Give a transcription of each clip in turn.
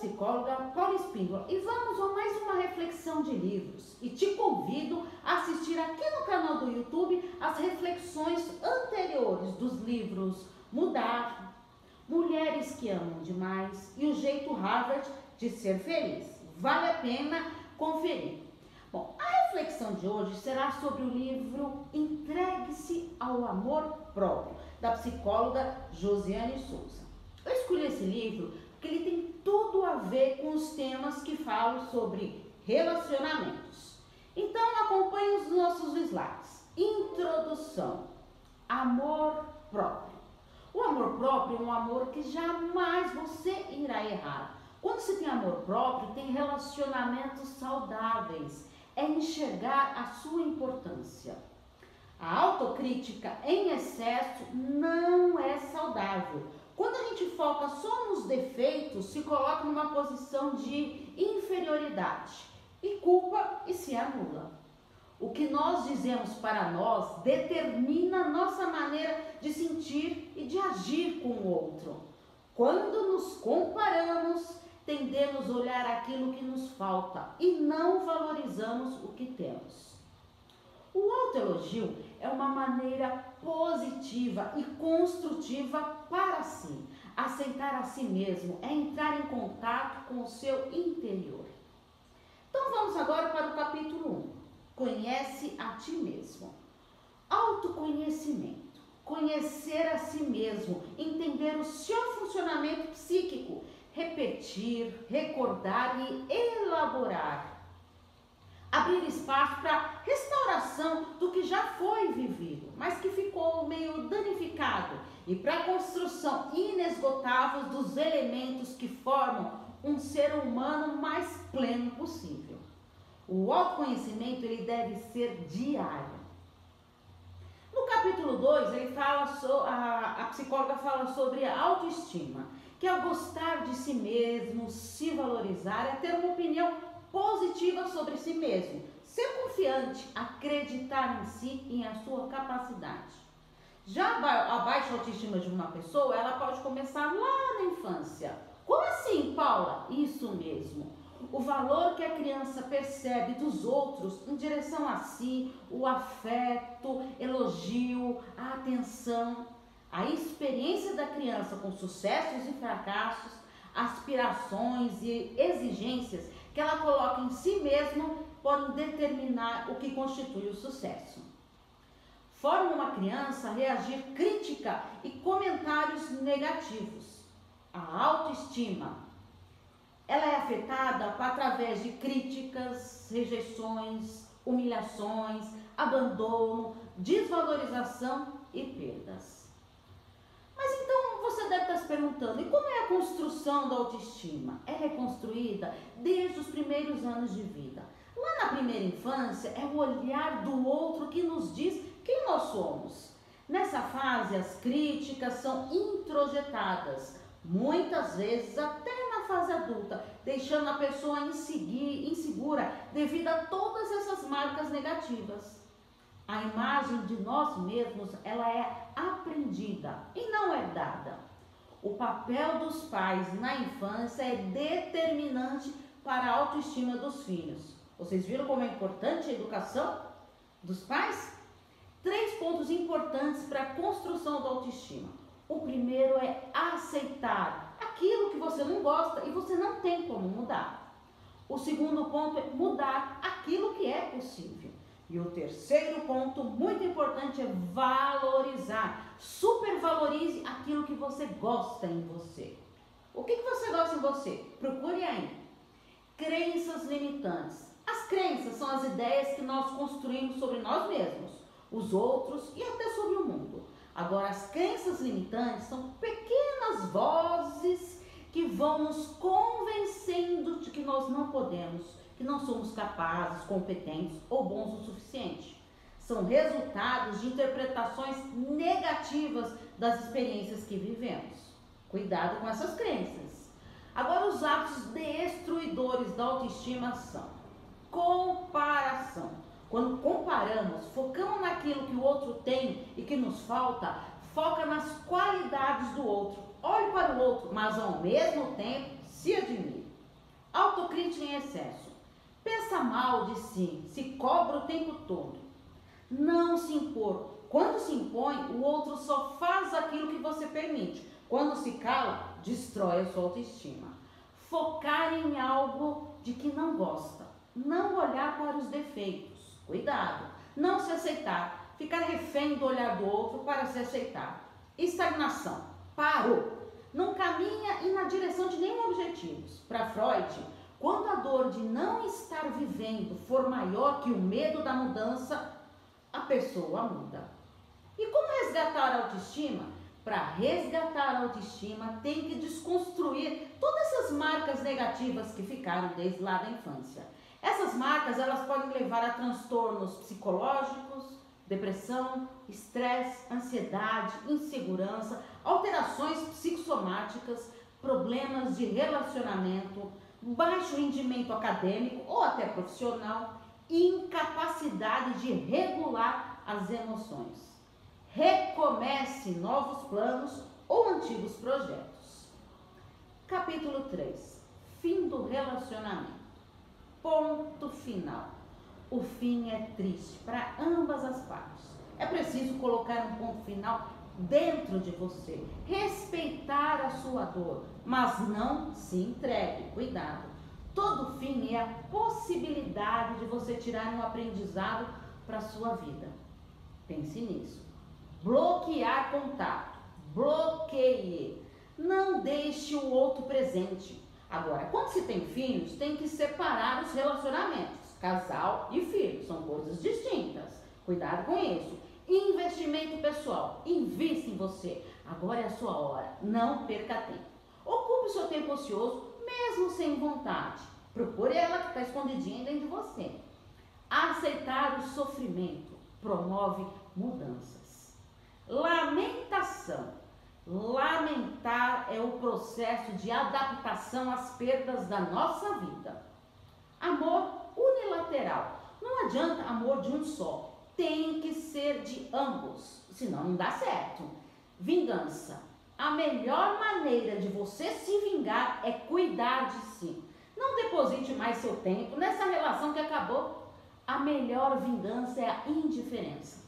psicóloga Paula Espíndola e vamos a mais uma reflexão de livros. E te convido a assistir aqui no canal do YouTube as reflexões anteriores dos livros Mudar, Mulheres que Amam Demais e O Jeito Harvard de Ser Feliz. Vale a pena conferir. Bom, a reflexão de hoje será sobre o livro Entregue-se ao Amor Próprio, da psicóloga Josiane Souza. Eu escolhi esse livro porque ele tem tudo a ver com os temas que falo sobre relacionamentos. Então acompanhe os nossos slides. Introdução. Amor próprio. O amor próprio é um amor que jamais você irá errar. Quando se tem amor próprio, tem relacionamentos saudáveis. É enxergar a sua importância. A autocrítica em excesso não é saudável quando a gente foca só nos defeitos, se coloca numa posição de inferioridade e culpa e se anula. O que nós dizemos para nós determina nossa maneira de sentir e de agir com o outro. Quando nos comparamos, tendemos a olhar aquilo que nos falta e não valorizamos o que temos. O autoelogio é uma maneira positiva e construtiva para si. Aceitar a si mesmo é entrar em contato com o seu interior. Então vamos agora para o capítulo 1. Conhece a ti mesmo. Autoconhecimento. Conhecer a si mesmo, entender o seu funcionamento psíquico, repetir, recordar e elaborar abrir espaço para restauração do que já foi vivido, mas que ficou meio danificado, e para a construção inesgotável dos elementos que formam um ser humano mais pleno possível. O autoconhecimento ele deve ser diário. No capítulo 2, ele fala so, a, a psicóloga fala sobre a autoestima, que é o gostar de si mesmo, se valorizar, é ter uma opinião positiva sobre si mesmo. Ser confiante, acreditar em si e em sua capacidade. Já a baixa autoestima de uma pessoa, ela pode começar lá na infância. Como assim, Paula? Isso mesmo. O valor que a criança percebe dos outros em direção a si, o afeto, elogio, a atenção, a experiência da criança com sucessos e fracassos, aspirações e exigências que ela coloca em si mesma podem determinar o que constitui o sucesso. Forma uma criança reagir crítica e comentários negativos. A autoestima ela é afetada através de críticas, rejeições, humilhações, abandono, desvalorização e perdas. Mas então você deve estar se perguntando: e como é a construção da autoestima? É reconstruída desde os primeiros anos de vida. Lá na primeira infância, é o olhar do outro que nos diz quem nós somos. Nessa fase, as críticas são introjetadas, muitas vezes até na fase adulta, deixando a pessoa insegura devido a todas essas marcas negativas. A imagem de nós mesmos, ela é aprendida e não herdada. O papel dos pais na infância é determinante para a autoestima dos filhos. Vocês viram como é importante a educação dos pais? Três pontos importantes para a construção da autoestima. O primeiro é aceitar aquilo que você não gosta e você não tem como mudar. O segundo ponto é mudar aquilo que é possível. E o terceiro ponto muito importante é valorizar. Supervalorize aquilo que você gosta em você. O que, que você gosta em você? Procure aí. Crenças limitantes. As crenças são as ideias que nós construímos sobre nós mesmos, os outros e até sobre o mundo. Agora, as crenças limitantes são pequenas vozes que vão nos convencendo de que nós não podemos que não somos capazes, competentes ou bons o suficiente. São resultados de interpretações negativas das experiências que vivemos. Cuidado com essas crenças. Agora, os atos destruidores da autoestima são comparação. Quando comparamos, focamos naquilo que o outro tem e que nos falta, foca nas qualidades do outro. Olhe para o outro, mas ao mesmo tempo se admire. Autocrítica em excesso. Mal de si, se cobra o tempo todo. Não se impor. Quando se impõe, o outro só faz aquilo que você permite. Quando se cala, destrói a sua autoestima. Focar em algo de que não gosta. Não olhar para os defeitos. Cuidado. Não se aceitar. Ficar refém do olhar do outro para se aceitar. Estagnação. Parou. Não caminha e na direção de nenhum objetivo. Para Freud, quando a dor de não estar vivendo for maior que o medo da mudança, a pessoa muda. E como resgatar a autoestima? Para resgatar a autoestima, tem que desconstruir todas essas marcas negativas que ficaram desde lá da infância. Essas marcas, elas podem levar a transtornos psicológicos, depressão, estresse, ansiedade, insegurança, alterações psicossomáticas, problemas de relacionamento, baixo rendimento acadêmico ou até profissional, incapacidade de regular as emoções. Recomece novos planos ou antigos projetos. Capítulo 3. Fim do relacionamento. Ponto final. O fim é triste para ambas as partes. É preciso colocar um ponto final dentro de você, respeitar a sua dor, mas não se entregue. Cuidado. Todo fim é a possibilidade de você tirar um aprendizado para sua vida. Pense nisso. Bloquear contato. Bloqueie. Não deixe o outro presente. Agora, quando se tem filhos, tem que separar os relacionamentos. Casal e filho são coisas distintas. Cuidado com isso. Investimento pessoal. Invista em você. Agora é a sua hora. Não perca tempo. Ocupe o seu tempo ocioso, mesmo sem vontade. Procure ela que está escondidinha dentro de você. Aceitar o sofrimento promove mudanças. Lamentação. Lamentar é o processo de adaptação às perdas da nossa vida. Amor unilateral. Não adianta amor de um só. Tem que ser de ambos, senão não dá certo. Vingança. A melhor maneira de você se vingar é cuidar de si. Não deposite mais seu tempo nessa relação que acabou. A melhor vingança é a indiferença.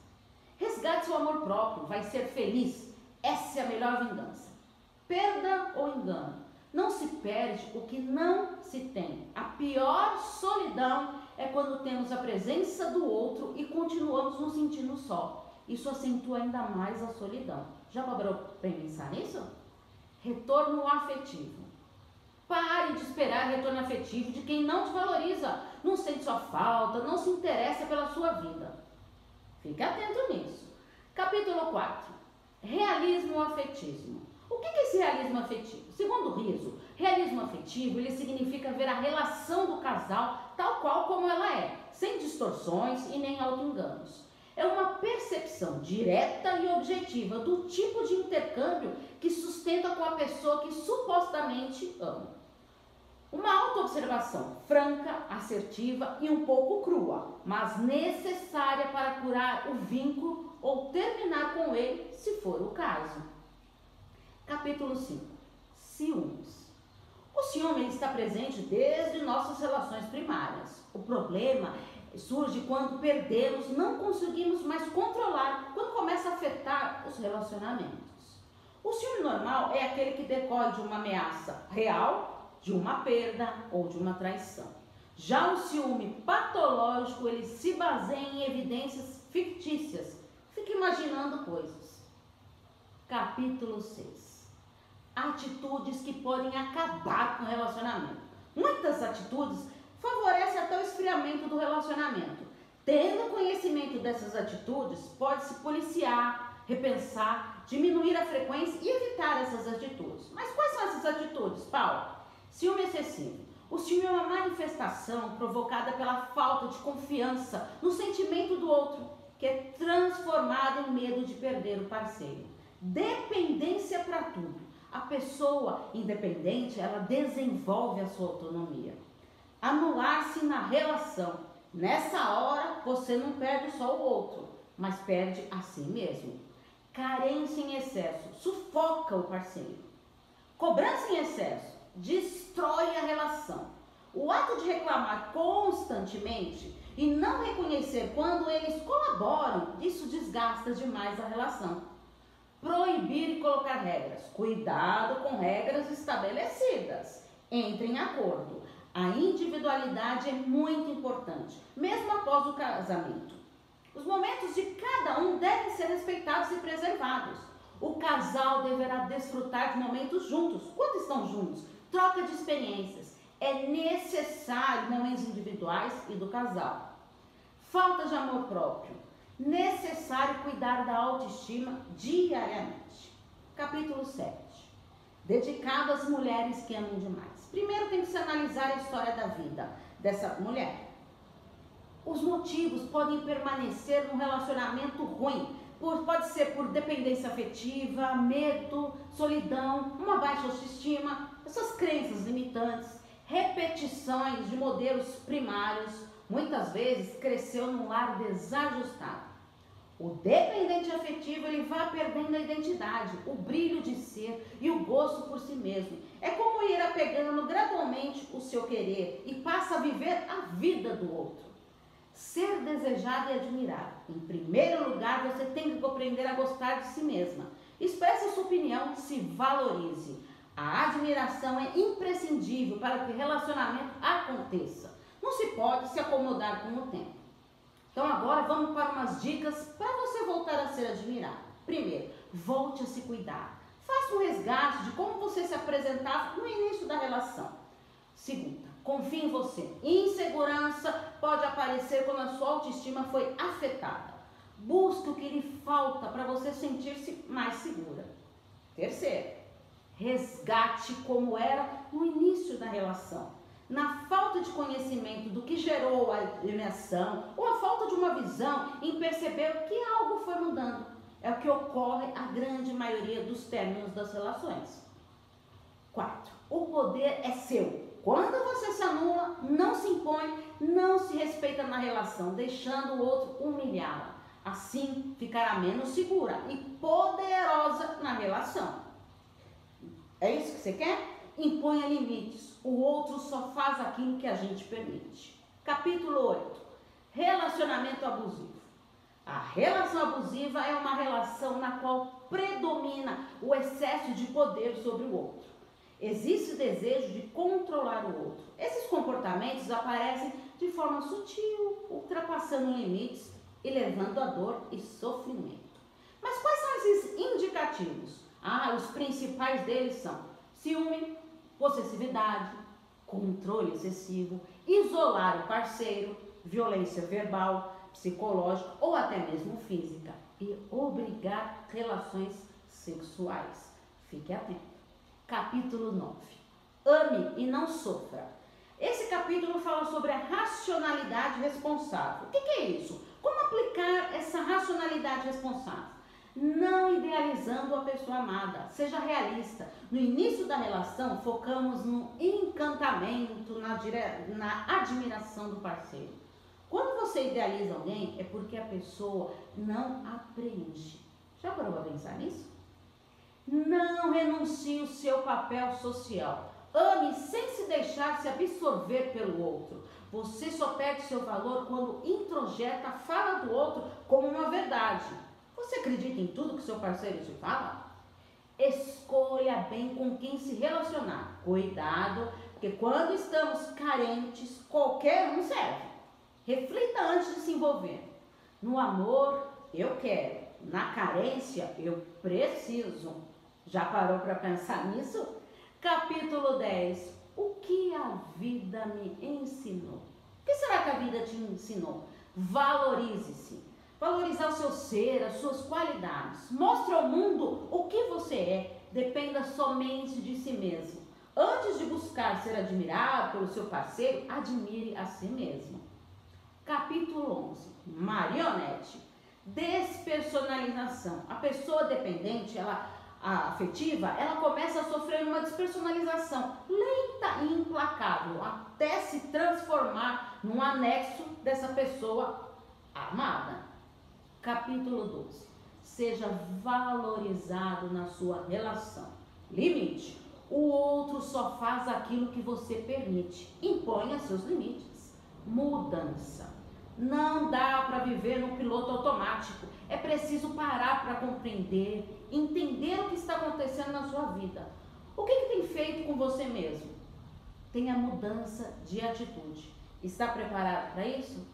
Resgate seu amor próprio, vai ser feliz. Essa é a melhor vingança. Perda ou engano. Não se perde o que não se tem. A pior solidão é quando temos a presença do outro e continuamos nos sentindo só. Isso acentua ainda mais a solidão. Já parou para pensar nisso? Retorno afetivo. Pare de esperar retorno afetivo de quem não te valoriza, não sente sua falta, não se interessa pela sua vida. Fique atento nisso. Capítulo 4. Realismo afetismo. O que é esse realismo afetivo? Segundo o Riso, realismo afetivo ele significa ver a relação do casal tal qual como ela é, sem distorções e nem auto-enganos. É uma percepção direta e objetiva do tipo de intercâmbio que sustenta com a pessoa que supostamente ama. Uma autoobservação franca, assertiva e um pouco crua, mas necessária para curar o vínculo ou terminar com ele, se for o caso. Capítulo 5 Ciúmes. O ciúme está presente desde nossas relações primárias. O problema surge quando perdemos, não conseguimos mais controlar, quando começa a afetar os relacionamentos. O ciúme normal é aquele que decorre de uma ameaça real, de uma perda ou de uma traição. Já o ciúme patológico, ele se baseia em evidências fictícias. Fica imaginando coisas. Capítulo 6 atitudes que podem acabar com o relacionamento. Muitas atitudes favorecem até o esfriamento do relacionamento. Tendo conhecimento dessas atitudes, pode-se policiar, repensar, diminuir a frequência e evitar essas atitudes. Mas quais são essas atitudes, Paulo? Ciúme excessivo. O ciúme é uma manifestação provocada pela falta de confiança no sentimento do outro, que é transformado em medo de perder o parceiro. Dependência para tudo. A pessoa independente, ela desenvolve a sua autonomia. Anular-se na relação. Nessa hora, você não perde só o outro, mas perde a si mesmo. Carência em excesso sufoca o parceiro. Cobrança em excesso destrói a relação. O ato de reclamar constantemente e não reconhecer quando eles colaboram, isso desgasta demais a relação. Proibir e colocar regras. Cuidado com regras estabelecidas. Entre em acordo. A individualidade é muito importante, mesmo após o casamento. Os momentos de cada um devem ser respeitados e preservados. O casal deverá desfrutar de momentos juntos, quando estão juntos, troca de experiências. É necessário momentos individuais e do casal. Falta de amor próprio. Necessário cuidar da autoestima diariamente. Capítulo 7. Dedicado às mulheres que amam demais. Primeiro tem que se analisar a história da vida dessa mulher. Os motivos podem permanecer num relacionamento ruim. Pode ser por dependência afetiva, medo, solidão, uma baixa autoestima, essas crenças limitantes, repetições de modelos primários, muitas vezes cresceu num lar desajustado. O dependente afetivo ele vai perdendo a identidade, o brilho de ser e o gosto por si mesmo. É como ir apegando gradualmente o seu querer e passa a viver a vida do outro. Ser desejado e admirado. Em primeiro lugar, você tem que aprender a gostar de si mesma. Expresse sua opinião, se valorize. A admiração é imprescindível para que o relacionamento aconteça. Não se pode se acomodar com o tempo. Então agora vamos para umas dicas para você voltar a ser admirado. Primeiro, volte a se cuidar. Faça um resgate de como você se apresentava no início da relação. Segunda, confie em você. Insegurança pode aparecer quando a sua autoestima foi afetada. Busque o que lhe falta para você sentir-se mais segura. Terceiro, resgate como era no início da relação na falta de conhecimento do que gerou a alienação ou a falta de uma visão em perceber que algo foi mudando. É o que ocorre a grande maioria dos términos das relações. Quarto, o poder é seu. Quando você se anula, não se impõe, não se respeita na relação, deixando o outro humilhá-la. Assim, ficará menos segura e poderosa na relação. É isso que você quer? Imponha limites. O outro só faz aquilo que a gente permite. Capítulo 8. Relacionamento abusivo. A relação abusiva é uma relação na qual predomina o excesso de poder sobre o outro. Existe o desejo de controlar o outro. Esses comportamentos aparecem de forma sutil, ultrapassando limites e levando a dor e sofrimento. Mas quais são esses indicativos? Ah, os principais deles são ciúme, possessividade, controle excessivo, isolar o parceiro, violência verbal, psicológica ou até mesmo física e obrigar relações sexuais. Fique atento. Capítulo 9. Ame e não sofra. Esse capítulo fala sobre a racionalidade responsável. O que, que é isso? Como aplicar essa racionalidade responsável? Não idealizando a pessoa amada. Seja realista. No início da relação, focamos no encantamento, na, dire... na admiração do parceiro. Quando você idealiza alguém, é porque a pessoa não aprende. Já parou para pensar nisso? Não renuncie o seu papel social. Ame sem se deixar se absorver pelo outro. Você só perde seu valor quando introjeta a fala do outro como uma verdade. Você acredita em tudo que seu parceiro te fala? Escolha bem com quem se relacionar. Cuidado, porque quando estamos carentes, qualquer um serve. Reflita antes de se envolver. No amor, eu quero. Na carência, eu preciso. Já parou para pensar nisso? Capítulo 10. O que a vida me ensinou? O que será que a vida te ensinou? Valorize-se. Valorizar o seu ser, as suas qualidades. Mostre ao mundo o que você é. Dependa somente de si mesmo. Antes de buscar ser admirado pelo seu parceiro, admire a si mesmo. Capítulo 11. Marionete. Despersonalização. A pessoa dependente, ela afetiva, ela começa a sofrer uma despersonalização lenta e implacável, até se transformar num anexo dessa pessoa amada. Capítulo 12. Seja valorizado na sua relação. Limite. O outro só faz aquilo que você permite. Imponha seus limites. Mudança. Não dá para viver no piloto automático. É preciso parar para compreender, entender o que está acontecendo na sua vida. O que, que tem feito com você mesmo? Tenha mudança de atitude. Está preparado para isso?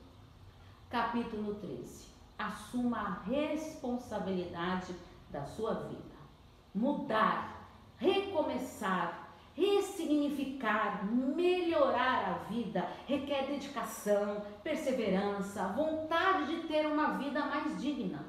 Capítulo 13. Assuma a responsabilidade da sua vida. Mudar, recomeçar, ressignificar, melhorar a vida requer dedicação, perseverança, vontade de ter uma vida mais digna.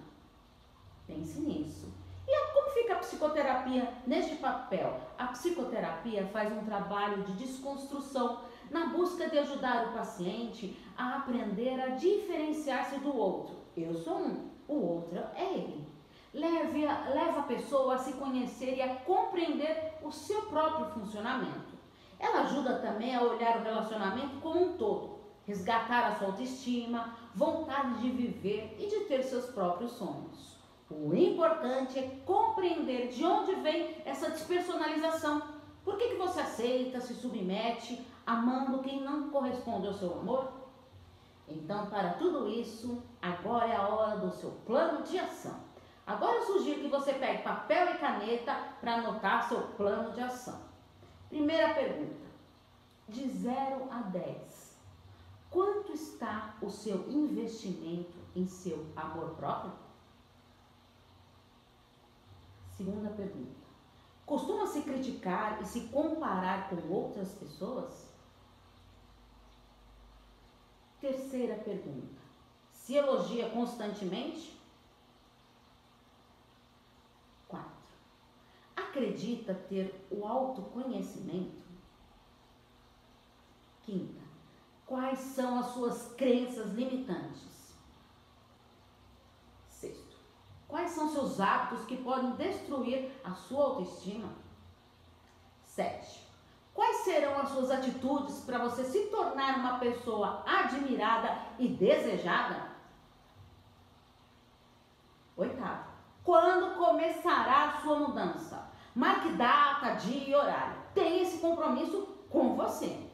Pense nisso. E como fica a psicoterapia neste papel? A psicoterapia faz um trabalho de desconstrução na busca de ajudar o paciente a aprender a diferenciar-se do outro. Eu sou um, o outro é ele. Leve a, leva a pessoa a se conhecer e a compreender o seu próprio funcionamento. Ela ajuda também a olhar o relacionamento como um todo, resgatar a sua autoestima, vontade de viver e de ter seus próprios sonhos. O importante é compreender de onde vem essa despersonalização. Por que, que você aceita, se submete, amando quem não corresponde ao seu amor? Então, para tudo isso, agora é a hora do seu plano de ação. Agora eu sugiro que você pegue papel e caneta para anotar seu plano de ação. Primeira pergunta: de 0 a 10, quanto está o seu investimento em seu amor próprio? Segunda pergunta: costuma se criticar e se comparar com outras pessoas? Terceira pergunta: se elogia constantemente? acredita ter o autoconhecimento? Quinta, quais são as suas crenças limitantes? Quais são seus hábitos que podem destruir a sua autoestima? Sete, quais serão as suas atitudes para você se tornar uma pessoa admirada e desejada? Oitavo, quando começará a sua mudança? Marque data, dia e horário. Tenha esse compromisso com você.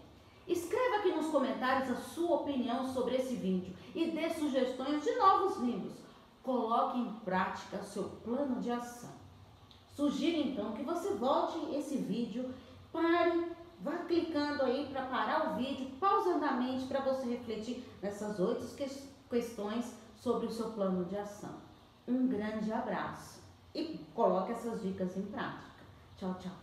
Escreva aqui nos comentários a sua opinião sobre esse vídeo e dê sugestões de novos livros. Coloque em prática seu plano de ação. Sugiro então que você volte esse vídeo, pare, vá clicando aí para parar o vídeo pausadamente para você refletir nessas oito questões sobre o seu plano de ação. Um grande abraço e coloque essas dicas em prática. Tchau, tchau.